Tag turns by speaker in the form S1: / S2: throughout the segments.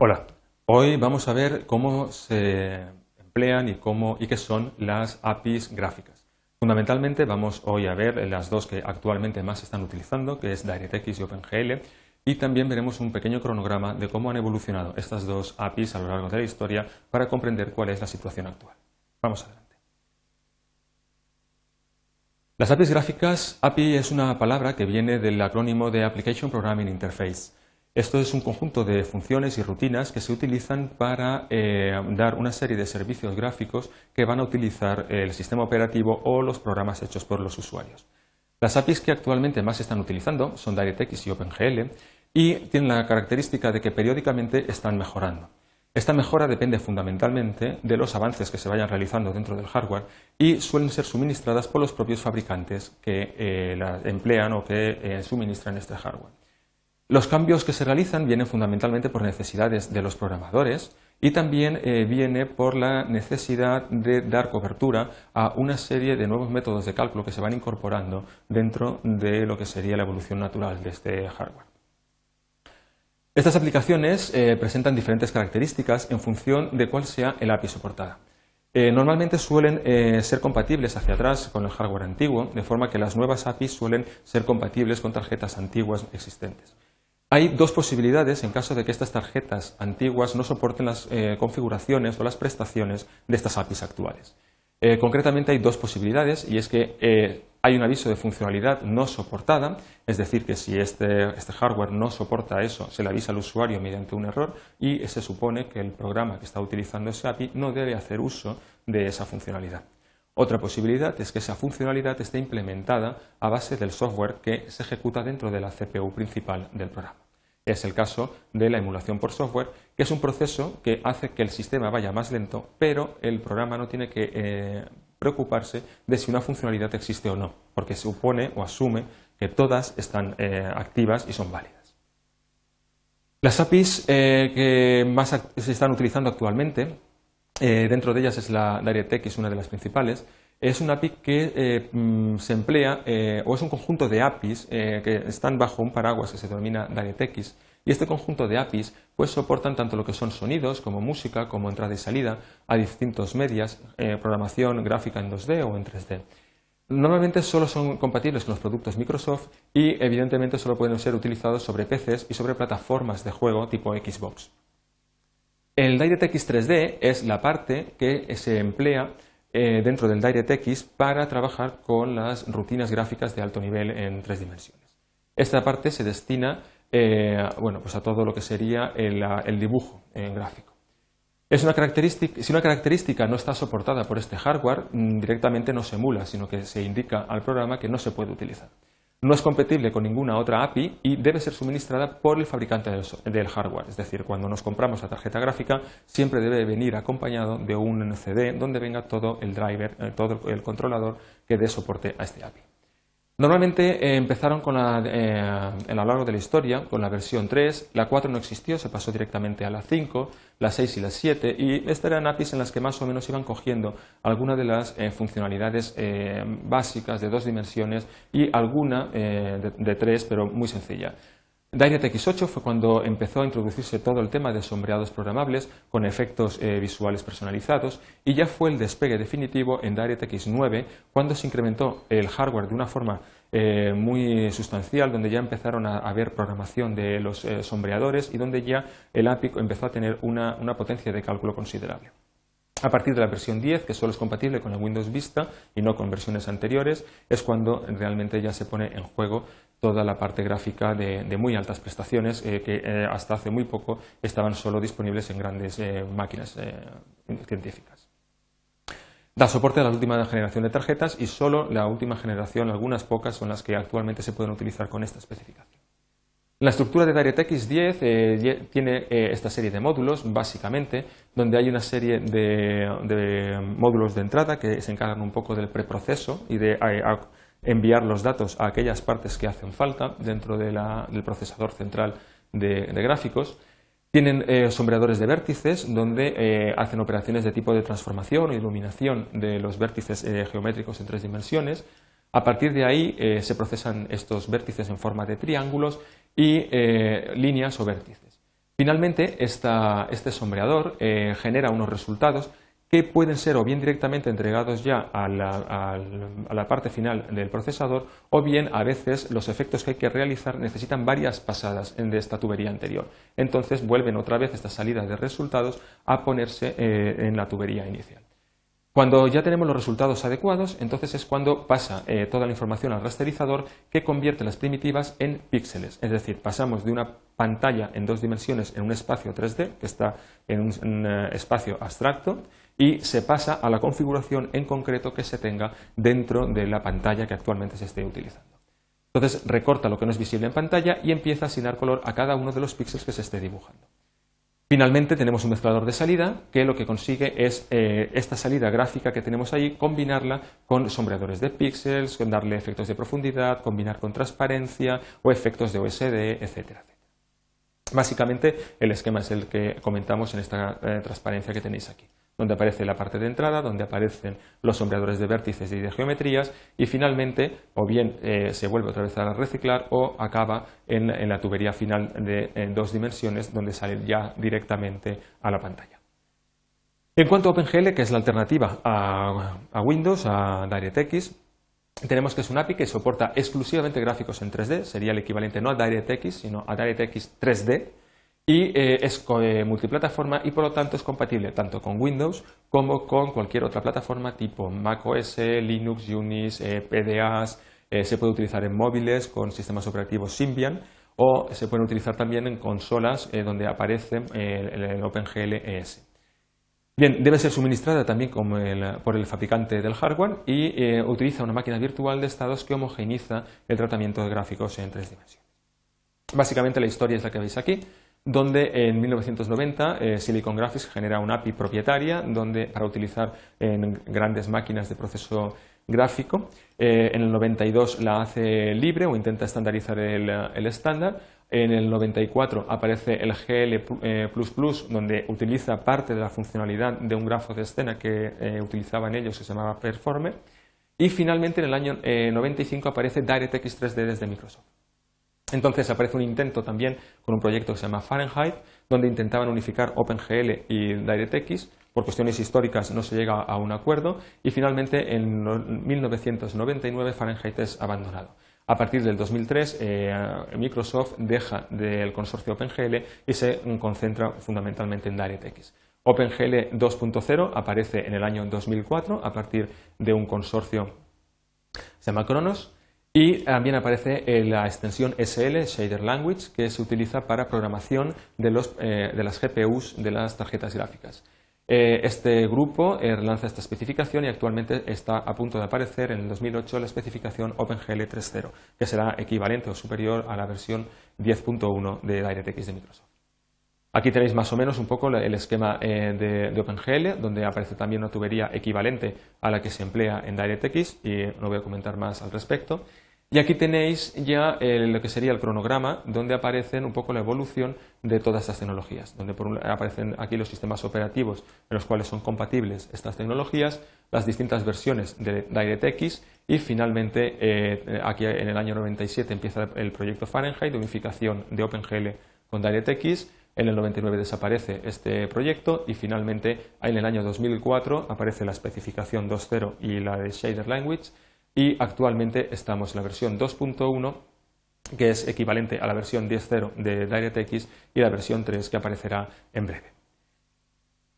S1: Hola, hoy vamos a ver cómo se emplean y, qué son las APIs gráficas. Fundamentalmente vamos hoy a ver las dos que actualmente más se están utilizando, que es DirectX y OpenGL, y también veremos un pequeño cronograma de cómo han evolucionado estas dos APIs a lo largo de la historia para comprender cuál es la situación actual. Vamos adelante. Las APIs gráficas, API es una palabra que viene del acrónimo de Application Programming Interface. Esto es un conjunto de funciones y rutinas que se utilizan para eh, dar una serie de servicios gráficos que van a utilizar el sistema operativo o los programas hechos por los usuarios. Las APIs que actualmente más se están utilizando son DirectX y OpenGL y tienen la característica de que periódicamente están mejorando. Esta mejora depende fundamentalmente de los avances que se vayan realizando dentro del hardware y suelen ser suministradas por los propios fabricantes que eh, emplean o que eh, suministran este hardware. Los cambios que se realizan vienen fundamentalmente por necesidades de los programadores y también eh, viene por la necesidad de dar cobertura a una serie de nuevos métodos de cálculo que se van incorporando dentro de lo que sería la evolución natural de este hardware. Estas aplicaciones eh, presentan diferentes características en función de cuál sea el API soportada. Eh, normalmente suelen ser compatibles hacia atrás con el hardware antiguo, de forma que las nuevas APIs suelen ser compatibles con tarjetas antiguas existentes. Hay dos posibilidades en caso de que estas tarjetas antiguas no soporten las eh, configuraciones o las prestaciones de estas APIs actuales. Eh, concretamente hay dos posibilidades y es que eh, hay un aviso de funcionalidad no soportada, es decir, que si este, este, hardware no soporta eso, se le avisa al usuario mediante un error y se supone que el programa que está utilizando ese API no debe hacer uso de esa funcionalidad. Otra posibilidad es que esa funcionalidad esté implementada a base del software que se ejecuta dentro de la CPU principal del programa. Es el caso de la emulación por software, que es un proceso que hace que el sistema vaya más lento, pero el programa no tiene que eh, preocuparse de si una funcionalidad existe o no, porque supone o asume que todas están eh, activas y son válidas. Las APIs eh, que más se están utilizando actualmente eh, dentro de ellas es la DirectX, una de las principales. Es una API que eh, mm, se emplea, eh, o es un conjunto de APIs que están bajo un paraguas que se denomina DirectX. Y este conjunto de APIs pues, soportan tanto lo que son sonidos, como música, como entrada y salida, a distintos medias, programación gráfica en 2D o en 3D. Normalmente solo son compatibles con los productos Microsoft y evidentemente solo pueden ser utilizados sobre PCs y sobre plataformas de juego tipo Xbox. El DirectX 3D es la parte que se emplea eh, dentro del DirectX para trabajar con las rutinas gráficas de alto nivel en tres dimensiones. Esta parte se destina eh, bueno, pues a todo lo que sería el, dibujo en gráfico. Es una característica, si una característica no está soportada por este hardware, mm, directamente no se emula, sino que se indica al programa que no se puede utilizar. No es compatible con ninguna otra API y debe ser suministrada por el fabricante del, hardware. Es decir, cuando nos compramos la tarjeta gráfica, siempre debe venir acompañado de un CD donde venga todo el driver, eh, todo el controlador que dé soporte a este API. Normalmente eh, empezaron con la, eh, a lo largo de la historia con la versión 3, la 4 no existió, se pasó directamente a la 5, la 6 y la 7 y estas eran APIs en las que más o menos iban cogiendo algunas de las eh, funcionalidades básicas de dos dimensiones y alguna de tres, pero muy sencilla. DirectX 8 fue cuando empezó a introducirse todo el tema de sombreados programables con efectos eh, visuales personalizados y ya fue el despegue definitivo en DirectX 9 cuando se incrementó el hardware de una forma eh, muy sustancial, donde ya empezaron a haber programación de los eh, sombreadores y donde ya el API empezó a tener una potencia de cálculo considerable. A partir de la versión 10, que solo es compatible con el Windows Vista y no con versiones anteriores, es cuando realmente ya se pone en juego toda la parte gráfica de, muy altas prestaciones eh, que eh, hasta hace muy poco estaban solo disponibles en grandes eh, máquinas científicas. Da soporte a la última generación de tarjetas y solo la última generación, algunas pocas, son las que actualmente se pueden utilizar con esta especificación. La estructura de DirectX 10 eh, tiene eh, esta serie de módulos, básicamente, donde hay una serie de, módulos de entrada que se encargan un poco del preproceso y de enviar los datos a aquellas partes que hacen falta dentro del procesador central de, gráficos. Tienen eh, sombreadores de vértices donde hacen operaciones de tipo de transformación o iluminación de los vértices geométricos en tres dimensiones. A partir de ahí se procesan estos vértices en forma de triángulos y eh, líneas o vértices. Finalmente, este sombreador eh, genera unos resultados que pueden ser o bien directamente entregados ya a la, parte final del procesador o bien a veces los efectos que hay que realizar necesitan varias pasadas de esta tubería anterior. Entonces vuelven otra vez esta salida de resultados a ponerse eh, en la tubería inicial. Cuando ya tenemos los resultados adecuados, entonces es cuando pasa eh, toda la información al rasterizador que convierte las primitivas en píxeles. Es decir, pasamos de una pantalla en dos dimensiones en un espacio 3D, que está en un, eh, espacio abstracto, y se pasa a la configuración en concreto que se tenga dentro de la pantalla que actualmente se esté utilizando. Entonces recorta lo que no es visible en pantalla y empieza a asignar color a cada uno de los píxeles que se esté dibujando. Finalmente tenemos un mezclador de salida que lo que consigue es eh, esta salida gráfica que tenemos ahí, combinarla con sombreadores de píxeles, con darle efectos de profundidad, combinar con transparencia o efectos de OSD, etcétera. Básicamente el esquema es el que comentamos en esta eh, transparencia que tenéis aquí donde aparece la parte de entrada, donde aparecen los sombreadores de vértices y de geometrías y finalmente o bien eh, se vuelve otra vez a reciclar o acaba en, la tubería final de dos dimensiones donde sale ya directamente a la pantalla. En cuanto a OpenGL, que es la alternativa a, Windows, a DirectX, tenemos que es un API que soporta exclusivamente gráficos en 3D, sería el equivalente no a DirectX, sino a DirectX 3D, y eh, es eh, multiplataforma y por lo tanto es compatible tanto con Windows como con cualquier otra plataforma tipo macOS, Linux, Unix, eh, PDAs, se puede utilizar en móviles con sistemas operativos Symbian o se puede utilizar también en consolas donde aparece el, OpenGL ES. Bien, debe ser suministrada también por el fabricante del hardware y utiliza una máquina virtual de estados que homogeneiza el tratamiento de gráficos en tres dimensiones. Básicamente la historia es la que veis aquí donde en 1990 eh, Silicon Graphics genera una API propietaria donde, para utilizar en grandes máquinas de proceso gráfico. Eh, en el 92 la hace libre o intenta estandarizar el, estándar. En el 94 aparece el GL++, eh, donde utiliza parte de la funcionalidad de un grafo de escena que utilizaban ellos que se llamaba Performer. Y finalmente en el año 95 aparece DirectX 3D desde Microsoft. Entonces aparece un intento también con un proyecto que se llama Fahrenheit, donde intentaban unificar OpenGL y DirectX. Por cuestiones históricas no se llega a un acuerdo y finalmente en 1999 Fahrenheit es abandonado. A partir del 2003 eh, Microsoft deja del consorcio OpenGL y se concentra fundamentalmente en DirectX. OpenGL 2.0 aparece en el año 2004 a partir de un consorcio se llama Kronos y también aparece la extensión SL, Shader Language, que se utiliza para programación de, eh, las GPUs de las tarjetas gráficas. Eh, este grupo eh, lanza esta especificación y actualmente está a punto de aparecer en el 2008 la especificación OpenGL 3.0, que será equivalente o superior a la versión 10.1 de DirectX de Microsoft. Aquí tenéis más o menos un poco el esquema de, OpenGL, donde aparece también una tubería equivalente a la que se emplea en DirectX y no voy a comentar más al respecto. Y aquí tenéis ya eh, lo que sería el cronograma, donde aparecen un poco la evolución de todas estas tecnologías, donde aparecen aquí los sistemas operativos en los cuales son compatibles estas tecnologías, las distintas versiones de DirectX y finalmente eh, aquí en el año 97 empieza el proyecto Fahrenheit de unificación de OpenGL con DirectX, en el 99 desaparece este proyecto y finalmente en el año 2004 aparece la especificación 2.0 y la de Shader Language y actualmente estamos en la versión 2.1 que es equivalente a la versión 10.0 de DirectX y la versión 3 que aparecerá en breve.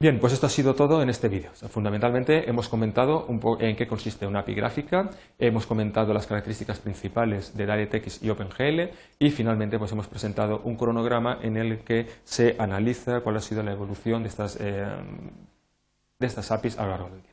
S1: Bien, pues esto ha sido todo en este vídeo. Fundamentalmente hemos comentado un en qué consiste una API gráfica, hemos comentado las características principales de DirectX y OpenGL y finalmente pues hemos presentado un cronograma en el que se analiza cuál ha sido la evolución de estas, eh, de estas APIs a lo largo del tiempo.